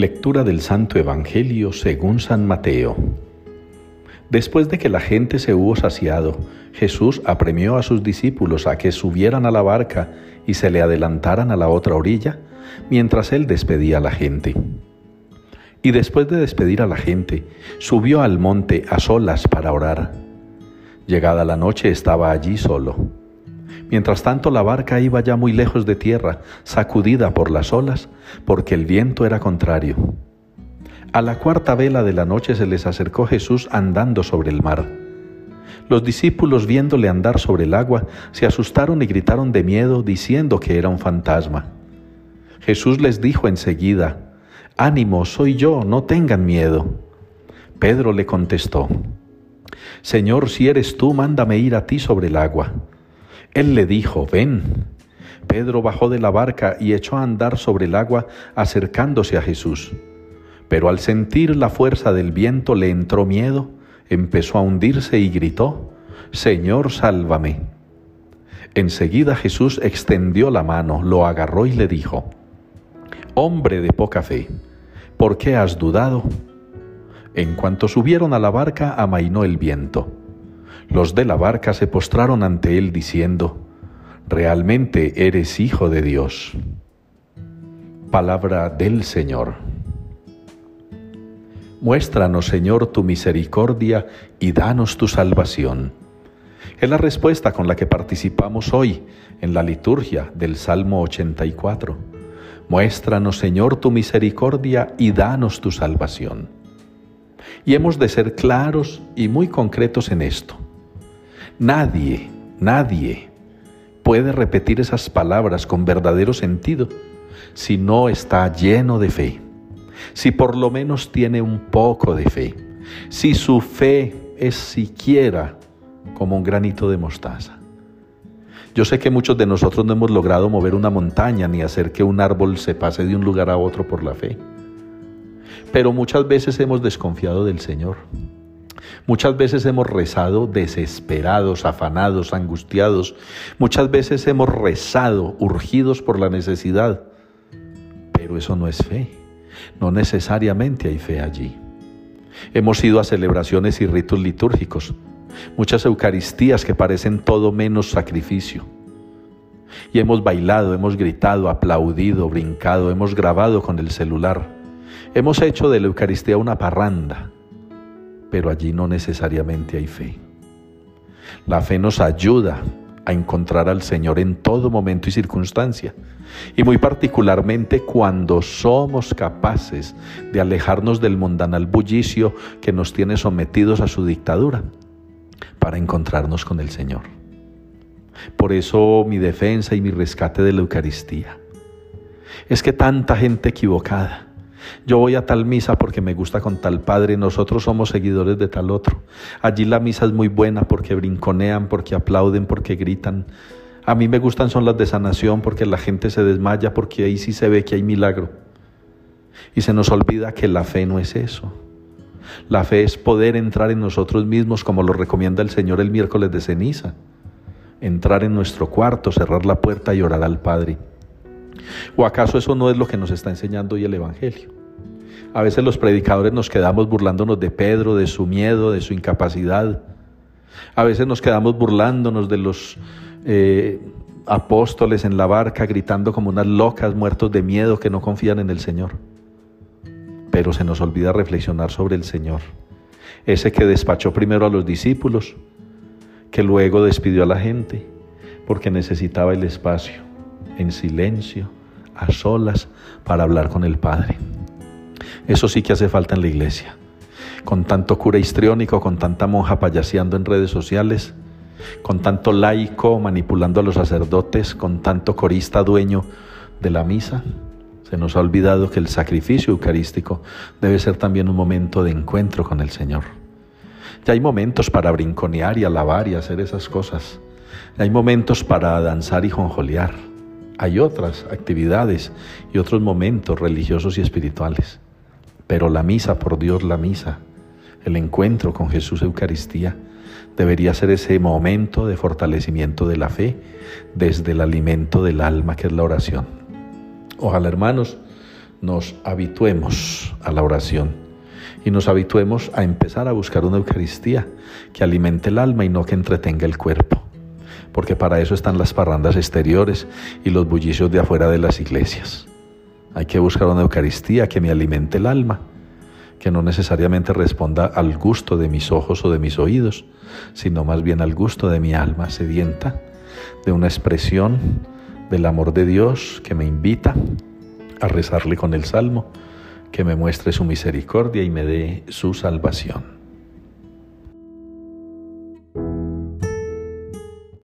Lectura del Santo Evangelio según San Mateo. Después de que la gente se hubo saciado, Jesús apremió a sus discípulos a que subieran a la barca y se le adelantaran a la otra orilla, mientras él despedía a la gente. Y después de despedir a la gente, subió al monte a solas para orar. Llegada la noche estaba allí solo. Mientras tanto la barca iba ya muy lejos de tierra, sacudida por las olas, porque el viento era contrario. A la cuarta vela de la noche se les acercó Jesús andando sobre el mar. Los discípulos viéndole andar sobre el agua, se asustaron y gritaron de miedo, diciendo que era un fantasma. Jesús les dijo enseguida, Ánimo, soy yo, no tengan miedo. Pedro le contestó, Señor, si eres tú, mándame ir a ti sobre el agua. Él le dijo, ven. Pedro bajó de la barca y echó a andar sobre el agua acercándose a Jesús. Pero al sentir la fuerza del viento le entró miedo, empezó a hundirse y gritó, Señor, sálvame. Enseguida Jesús extendió la mano, lo agarró y le dijo, Hombre de poca fe, ¿por qué has dudado? En cuanto subieron a la barca, amainó el viento. Los de la barca se postraron ante él diciendo, Realmente eres hijo de Dios. Palabra del Señor. Muéstranos, Señor, tu misericordia y danos tu salvación. Es la respuesta con la que participamos hoy en la liturgia del Salmo 84. Muéstranos, Señor, tu misericordia y danos tu salvación. Y hemos de ser claros y muy concretos en esto. Nadie, nadie puede repetir esas palabras con verdadero sentido si no está lleno de fe, si por lo menos tiene un poco de fe, si su fe es siquiera como un granito de mostaza. Yo sé que muchos de nosotros no hemos logrado mover una montaña ni hacer que un árbol se pase de un lugar a otro por la fe, pero muchas veces hemos desconfiado del Señor. Muchas veces hemos rezado desesperados, afanados, angustiados. Muchas veces hemos rezado urgidos por la necesidad. Pero eso no es fe. No necesariamente hay fe allí. Hemos ido a celebraciones y ritos litúrgicos, muchas Eucaristías que parecen todo menos sacrificio. Y hemos bailado, hemos gritado, aplaudido, brincado, hemos grabado con el celular. Hemos hecho de la Eucaristía una parranda pero allí no necesariamente hay fe. La fe nos ayuda a encontrar al Señor en todo momento y circunstancia, y muy particularmente cuando somos capaces de alejarnos del mundanal bullicio que nos tiene sometidos a su dictadura, para encontrarnos con el Señor. Por eso mi defensa y mi rescate de la Eucaristía. Es que tanta gente equivocada, yo voy a tal misa porque me gusta con tal padre, nosotros somos seguidores de tal otro. Allí la misa es muy buena porque brinconean, porque aplauden, porque gritan. A mí me gustan son las de sanación porque la gente se desmaya, porque ahí sí se ve que hay milagro. Y se nos olvida que la fe no es eso. La fe es poder entrar en nosotros mismos como lo recomienda el Señor el miércoles de ceniza. Entrar en nuestro cuarto, cerrar la puerta y orar al Padre. ¿O acaso eso no es lo que nos está enseñando hoy el Evangelio? A veces los predicadores nos quedamos burlándonos de Pedro, de su miedo, de su incapacidad. A veces nos quedamos burlándonos de los eh, apóstoles en la barca, gritando como unas locas, muertos de miedo, que no confían en el Señor. Pero se nos olvida reflexionar sobre el Señor, ese que despachó primero a los discípulos, que luego despidió a la gente, porque necesitaba el espacio, en silencio, a solas, para hablar con el Padre. Eso sí que hace falta en la iglesia. Con tanto cura histriónico, con tanta monja payaseando en redes sociales, con tanto laico manipulando a los sacerdotes, con tanto corista dueño de la misa, se nos ha olvidado que el sacrificio eucarístico debe ser también un momento de encuentro con el Señor. Ya hay momentos para brinconear y alabar y hacer esas cosas. Ya hay momentos para danzar y jonjolear. Hay otras actividades y otros momentos religiosos y espirituales. Pero la misa, por Dios, la misa, el encuentro con Jesús Eucaristía, debería ser ese momento de fortalecimiento de la fe desde el alimento del alma que es la oración. Ojalá, hermanos, nos habituemos a la oración y nos habituemos a empezar a buscar una Eucaristía que alimente el alma y no que entretenga el cuerpo. Porque para eso están las parrandas exteriores y los bullicios de afuera de las iglesias. Hay que buscar una Eucaristía que me alimente el alma, que no necesariamente responda al gusto de mis ojos o de mis oídos, sino más bien al gusto de mi alma sedienta, de una expresión del amor de Dios que me invita a rezarle con el salmo, que me muestre su misericordia y me dé su salvación.